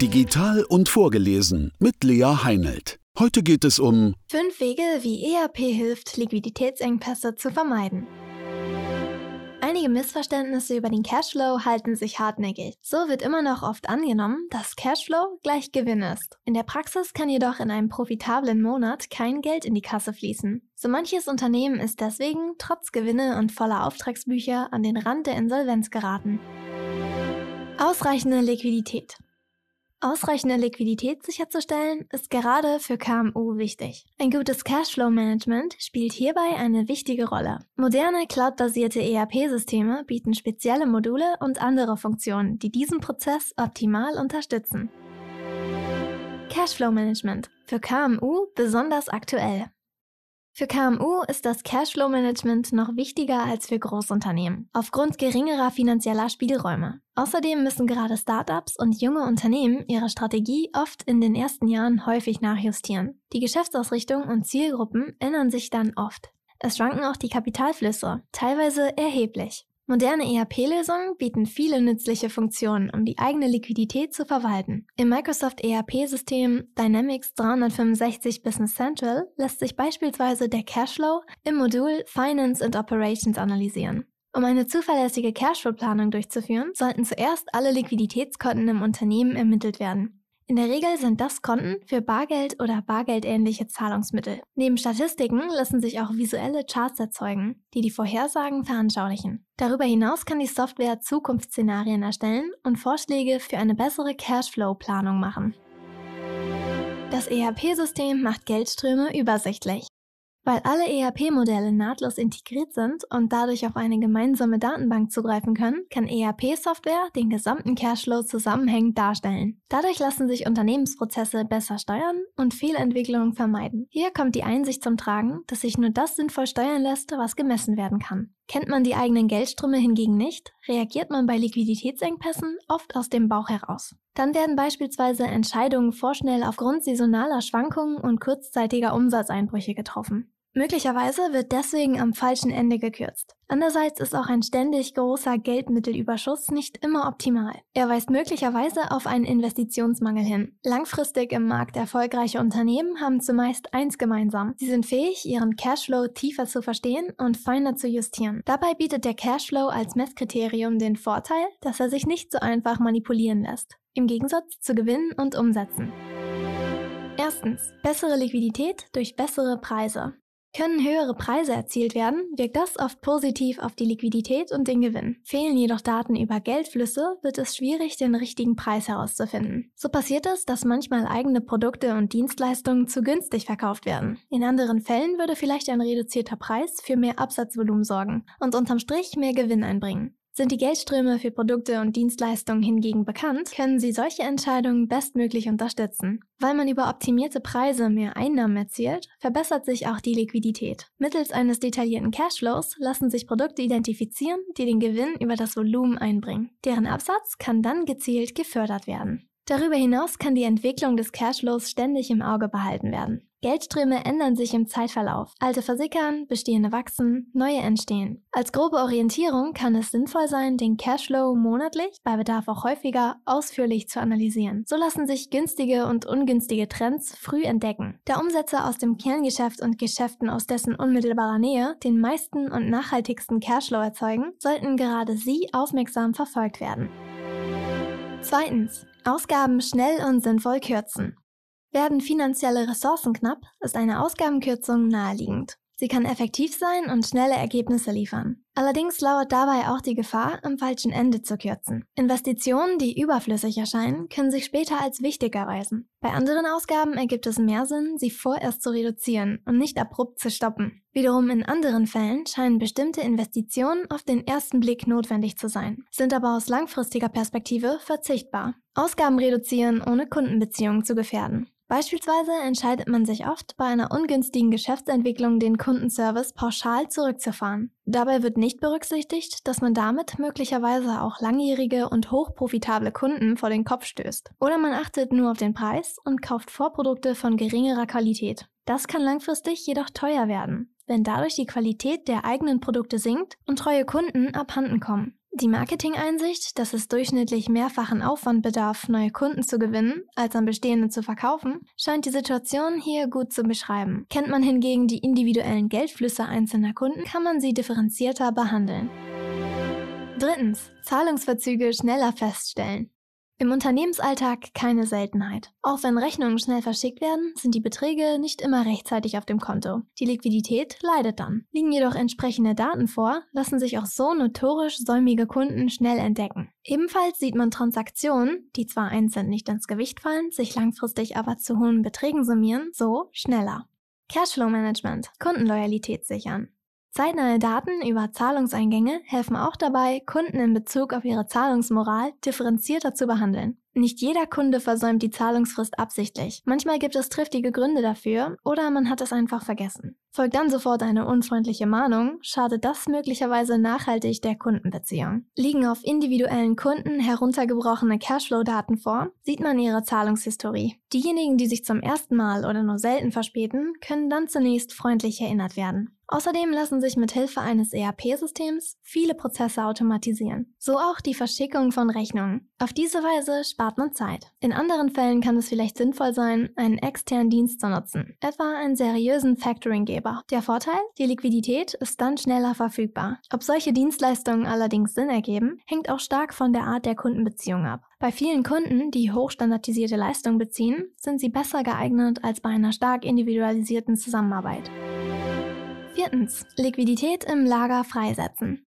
Digital und vorgelesen mit Lea Heinelt. Heute geht es um Fünf Wege, wie ERP hilft, Liquiditätsengpässe zu vermeiden. Einige Missverständnisse über den Cashflow halten sich hartnäckig. So wird immer noch oft angenommen, dass Cashflow gleich Gewinn ist. In der Praxis kann jedoch in einem profitablen Monat kein Geld in die Kasse fließen. So manches Unternehmen ist deswegen trotz Gewinne und voller Auftragsbücher an den Rand der Insolvenz geraten. Ausreichende Liquidität. Ausreichende Liquidität sicherzustellen ist gerade für KMU wichtig. Ein gutes Cashflow-Management spielt hierbei eine wichtige Rolle. Moderne cloud-basierte ERP-Systeme bieten spezielle Module und andere Funktionen, die diesen Prozess optimal unterstützen. Cashflow-Management für KMU besonders aktuell. Für KMU ist das Cashflow-Management noch wichtiger als für Großunternehmen, aufgrund geringerer finanzieller Spielräume. Außerdem müssen gerade Startups und junge Unternehmen ihre Strategie oft in den ersten Jahren häufig nachjustieren. Die Geschäftsausrichtung und Zielgruppen ändern sich dann oft. Es schwanken auch die Kapitalflüsse, teilweise erheblich. Moderne ERP-Lösungen bieten viele nützliche Funktionen, um die eigene Liquidität zu verwalten. Im Microsoft ERP-System Dynamics 365 Business Central lässt sich beispielsweise der Cashflow im Modul Finance and Operations analysieren. Um eine zuverlässige Cashflow-Planung durchzuführen, sollten zuerst alle Liquiditätskonten im Unternehmen ermittelt werden. In der Regel sind das Konten für Bargeld oder bargeldähnliche Zahlungsmittel. Neben Statistiken lassen sich auch visuelle Charts erzeugen, die die Vorhersagen veranschaulichen. Darüber hinaus kann die Software Zukunftsszenarien erstellen und Vorschläge für eine bessere Cashflow-Planung machen. Das ERP-System macht Geldströme übersichtlich. Weil alle ERP-Modelle nahtlos integriert sind und dadurch auf eine gemeinsame Datenbank zugreifen können, kann ERP-Software den gesamten Cashflow zusammenhängend darstellen. Dadurch lassen sich Unternehmensprozesse besser steuern und Fehlentwicklungen vermeiden. Hier kommt die Einsicht zum Tragen, dass sich nur das sinnvoll steuern lässt, was gemessen werden kann. Kennt man die eigenen Geldströme hingegen nicht, reagiert man bei Liquiditätsengpässen oft aus dem Bauch heraus. Dann werden beispielsweise Entscheidungen vorschnell aufgrund saisonaler Schwankungen und kurzzeitiger Umsatzeinbrüche getroffen. Möglicherweise wird deswegen am falschen Ende gekürzt. Andererseits ist auch ein ständig großer Geldmittelüberschuss nicht immer optimal. Er weist möglicherweise auf einen Investitionsmangel hin. Langfristig im Markt erfolgreiche Unternehmen haben zumeist eins gemeinsam. Sie sind fähig, ihren Cashflow tiefer zu verstehen und feiner zu justieren. Dabei bietet der Cashflow als Messkriterium den Vorteil, dass er sich nicht so einfach manipulieren lässt. Im Gegensatz zu Gewinnen und Umsätzen. Erstens. Bessere Liquidität durch bessere Preise. Können höhere Preise erzielt werden, wirkt das oft positiv auf die Liquidität und den Gewinn. Fehlen jedoch Daten über Geldflüsse, wird es schwierig, den richtigen Preis herauszufinden. So passiert es, dass manchmal eigene Produkte und Dienstleistungen zu günstig verkauft werden. In anderen Fällen würde vielleicht ein reduzierter Preis für mehr Absatzvolumen sorgen und unterm Strich mehr Gewinn einbringen. Sind die Geldströme für Produkte und Dienstleistungen hingegen bekannt, können Sie solche Entscheidungen bestmöglich unterstützen. Weil man über optimierte Preise mehr Einnahmen erzielt, verbessert sich auch die Liquidität. Mittels eines detaillierten Cashflows lassen sich Produkte identifizieren, die den Gewinn über das Volumen einbringen. Deren Absatz kann dann gezielt gefördert werden. Darüber hinaus kann die Entwicklung des Cashflows ständig im Auge behalten werden. Geldströme ändern sich im Zeitverlauf. Alte versickern, bestehende wachsen, neue entstehen. Als grobe Orientierung kann es sinnvoll sein, den Cashflow monatlich, bei Bedarf auch häufiger, ausführlich zu analysieren. So lassen sich günstige und ungünstige Trends früh entdecken. Da Umsätze aus dem Kerngeschäft und Geschäften aus dessen unmittelbarer Nähe den meisten und nachhaltigsten Cashflow erzeugen, sollten gerade sie aufmerksam verfolgt werden. Zweitens. Ausgaben schnell und sinnvoll kürzen. Werden finanzielle Ressourcen knapp, ist eine Ausgabenkürzung naheliegend. Sie kann effektiv sein und schnelle Ergebnisse liefern. Allerdings lauert dabei auch die Gefahr, am falschen Ende zu kürzen. Investitionen, die überflüssig erscheinen, können sich später als wichtig erweisen. Bei anderen Ausgaben ergibt es mehr Sinn, sie vorerst zu reduzieren und nicht abrupt zu stoppen. Wiederum in anderen Fällen scheinen bestimmte Investitionen auf den ersten Blick notwendig zu sein, sind aber aus langfristiger Perspektive verzichtbar. Ausgaben reduzieren, ohne Kundenbeziehungen zu gefährden. Beispielsweise entscheidet man sich oft bei einer ungünstigen Geschäftsentwicklung den Kundenservice pauschal zurückzufahren. Dabei wird nicht berücksichtigt, dass man damit möglicherweise auch langjährige und hochprofitable Kunden vor den Kopf stößt. Oder man achtet nur auf den Preis und kauft Vorprodukte von geringerer Qualität. Das kann langfristig jedoch teuer werden, wenn dadurch die Qualität der eigenen Produkte sinkt und treue Kunden abhanden kommen. Die Marketing-Einsicht, dass es durchschnittlich mehrfachen Aufwand bedarf, neue Kunden zu gewinnen, als an bestehende zu verkaufen, scheint die Situation hier gut zu beschreiben. Kennt man hingegen die individuellen Geldflüsse einzelner Kunden, kann man sie differenzierter behandeln. Drittens. Zahlungsverzüge schneller feststellen. Im Unternehmensalltag keine Seltenheit. Auch wenn Rechnungen schnell verschickt werden, sind die Beträge nicht immer rechtzeitig auf dem Konto. Die Liquidität leidet dann. Liegen jedoch entsprechende Daten vor, lassen sich auch so notorisch säumige Kunden schnell entdecken. Ebenfalls sieht man Transaktionen, die zwar einzeln nicht ins Gewicht fallen, sich langfristig aber zu hohen Beträgen summieren, so schneller. Cashflow Management, Kundenloyalität sichern. Zeitnahe Daten über Zahlungseingänge helfen auch dabei, Kunden in Bezug auf ihre Zahlungsmoral differenzierter zu behandeln. Nicht jeder Kunde versäumt die Zahlungsfrist absichtlich. Manchmal gibt es triftige Gründe dafür oder man hat es einfach vergessen. Folgt dann sofort eine unfreundliche Mahnung, schadet das möglicherweise nachhaltig der Kundenbeziehung. Liegen auf individuellen Kunden heruntergebrochene Cashflow-Daten vor, sieht man ihre Zahlungshistorie. Diejenigen, die sich zum ersten Mal oder nur selten verspäten, können dann zunächst freundlich erinnert werden. Außerdem lassen sich mit Hilfe eines ERP-Systems viele Prozesse automatisieren, so auch die Verschickung von Rechnungen. Auf diese Weise spart man Zeit. In anderen Fällen kann es vielleicht sinnvoll sein, einen externen Dienst zu nutzen, etwa einen seriösen Factoringgeber. Der Vorteil? Die Liquidität ist dann schneller verfügbar. Ob solche Dienstleistungen allerdings Sinn ergeben, hängt auch stark von der Art der Kundenbeziehung ab. Bei vielen Kunden, die hochstandardisierte Leistungen beziehen, sind sie besser geeignet als bei einer stark individualisierten Zusammenarbeit. Viertens. Liquidität im Lager freisetzen.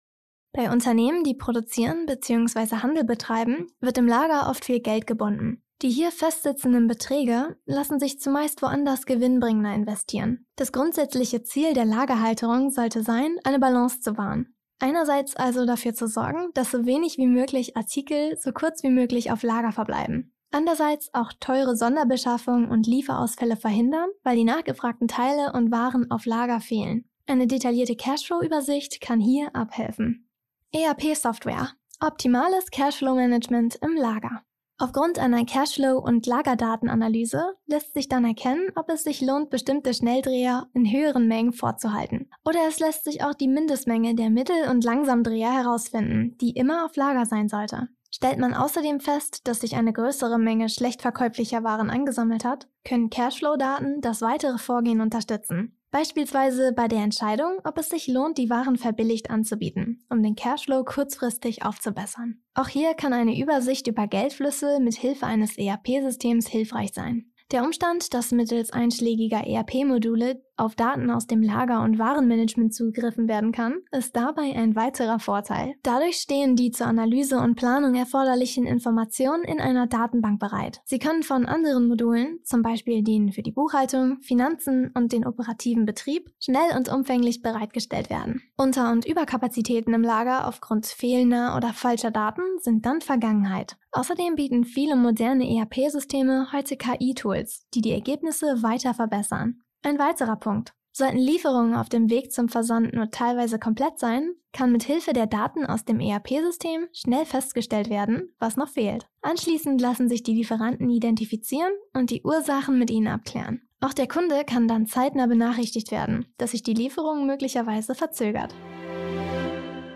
Bei Unternehmen, die produzieren bzw. Handel betreiben, wird im Lager oft viel Geld gebunden. Die hier festsitzenden Beträge lassen sich zumeist woanders gewinnbringender investieren. Das grundsätzliche Ziel der Lagerhalterung sollte sein, eine Balance zu wahren. Einerseits also dafür zu sorgen, dass so wenig wie möglich Artikel so kurz wie möglich auf Lager verbleiben. Andererseits auch teure Sonderbeschaffungen und Lieferausfälle verhindern, weil die nachgefragten Teile und Waren auf Lager fehlen. Eine detaillierte Cashflow-Übersicht kann hier abhelfen. ERP-Software. Optimales Cashflow-Management im Lager. Aufgrund einer Cashflow- und Lagerdatenanalyse lässt sich dann erkennen, ob es sich lohnt, bestimmte Schnelldreher in höheren Mengen vorzuhalten. Oder es lässt sich auch die Mindestmenge der Mittel- und Langsamdreher herausfinden, die immer auf Lager sein sollte. Stellt man außerdem fest, dass sich eine größere Menge schlecht verkäuflicher Waren angesammelt hat, können Cashflow-Daten das weitere Vorgehen unterstützen. Beispielsweise bei der Entscheidung, ob es sich lohnt, die Waren verbilligt anzubieten, um den Cashflow kurzfristig aufzubessern. Auch hier kann eine Übersicht über Geldflüsse mit Hilfe eines ERP-Systems hilfreich sein. Der Umstand, dass mittels einschlägiger ERP-Module auf Daten aus dem Lager- und Warenmanagement zugegriffen werden kann, ist dabei ein weiterer Vorteil. Dadurch stehen die zur Analyse und Planung erforderlichen Informationen in einer Datenbank bereit. Sie können von anderen Modulen, zum Beispiel denen für die Buchhaltung, Finanzen und den operativen Betrieb, schnell und umfänglich bereitgestellt werden. Unter- und Überkapazitäten im Lager aufgrund fehlender oder falscher Daten sind dann Vergangenheit. Außerdem bieten viele moderne ERP-Systeme heute KI-Tools, die die Ergebnisse weiter verbessern. Ein weiterer Punkt. Sollten Lieferungen auf dem Weg zum Versand nur teilweise komplett sein, kann mit Hilfe der Daten aus dem ERP-System schnell festgestellt werden, was noch fehlt. Anschließend lassen sich die Lieferanten identifizieren und die Ursachen mit ihnen abklären. Auch der Kunde kann dann zeitnah benachrichtigt werden, dass sich die Lieferung möglicherweise verzögert.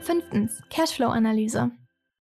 Fünftens. Cashflow-Analyse.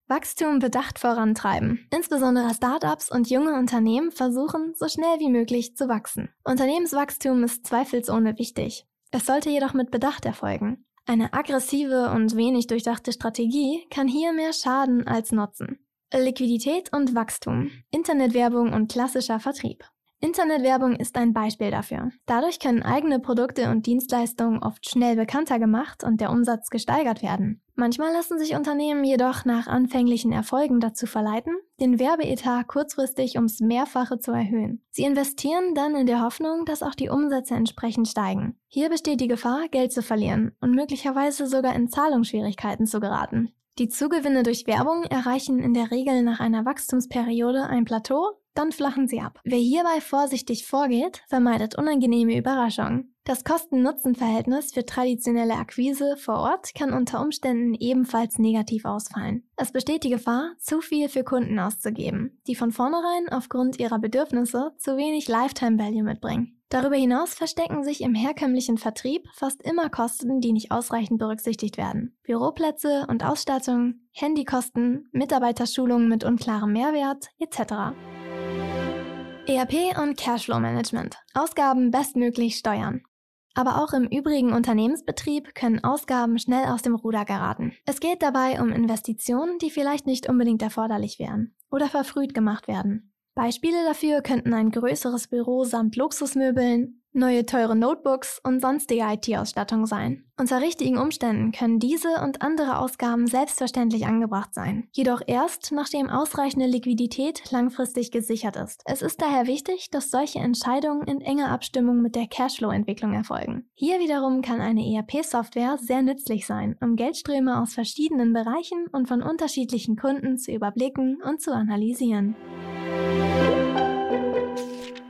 Wachstum bedacht vorantreiben. Insbesondere Startups und junge Unternehmen versuchen, so schnell wie möglich zu wachsen. Unternehmenswachstum ist zweifelsohne wichtig. Es sollte jedoch mit Bedacht erfolgen. Eine aggressive und wenig durchdachte Strategie kann hier mehr schaden als nutzen. Liquidität und Wachstum. Internetwerbung und klassischer Vertrieb. Internetwerbung ist ein Beispiel dafür. Dadurch können eigene Produkte und Dienstleistungen oft schnell bekannter gemacht und der Umsatz gesteigert werden. Manchmal lassen sich Unternehmen jedoch nach anfänglichen Erfolgen dazu verleiten, den Werbeetat kurzfristig ums Mehrfache zu erhöhen. Sie investieren dann in der Hoffnung, dass auch die Umsätze entsprechend steigen. Hier besteht die Gefahr, Geld zu verlieren und möglicherweise sogar in Zahlungsschwierigkeiten zu geraten. Die Zugewinne durch Werbung erreichen in der Regel nach einer Wachstumsperiode ein Plateau, dann flachen sie ab. Wer hierbei vorsichtig vorgeht, vermeidet unangenehme Überraschungen. Das Kosten-Nutzen-Verhältnis für traditionelle Akquise vor Ort kann unter Umständen ebenfalls negativ ausfallen. Es besteht die Gefahr, zu viel für Kunden auszugeben, die von vornherein aufgrund ihrer Bedürfnisse zu wenig Lifetime Value mitbringen. Darüber hinaus verstecken sich im herkömmlichen Vertrieb fast immer Kosten, die nicht ausreichend berücksichtigt werden. Büroplätze und Ausstattung, Handykosten, Mitarbeiterschulungen mit unklarem Mehrwert etc. ERP und Cashflow Management. Ausgaben bestmöglich steuern. Aber auch im übrigen Unternehmensbetrieb können Ausgaben schnell aus dem Ruder geraten. Es geht dabei um Investitionen, die vielleicht nicht unbedingt erforderlich wären oder verfrüht gemacht werden. Beispiele dafür könnten ein größeres Büro samt Luxusmöbeln, neue teure Notebooks und sonstige IT-Ausstattung sein. Unter richtigen Umständen können diese und andere Ausgaben selbstverständlich angebracht sein, jedoch erst, nachdem ausreichende Liquidität langfristig gesichert ist. Es ist daher wichtig, dass solche Entscheidungen in enger Abstimmung mit der Cashflow-Entwicklung erfolgen. Hier wiederum kann eine ERP-Software sehr nützlich sein, um Geldströme aus verschiedenen Bereichen und von unterschiedlichen Kunden zu überblicken und zu analysieren.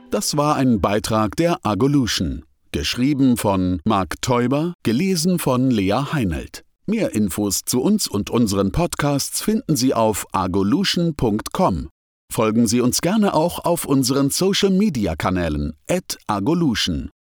Das war ein Beitrag der Agolution. Geschrieben von Marc Teuber, gelesen von Lea Heinelt. Mehr Infos zu uns und unseren Podcasts finden Sie auf agolution.com. Folgen Sie uns gerne auch auf unseren Social Media Kanälen, at agolution.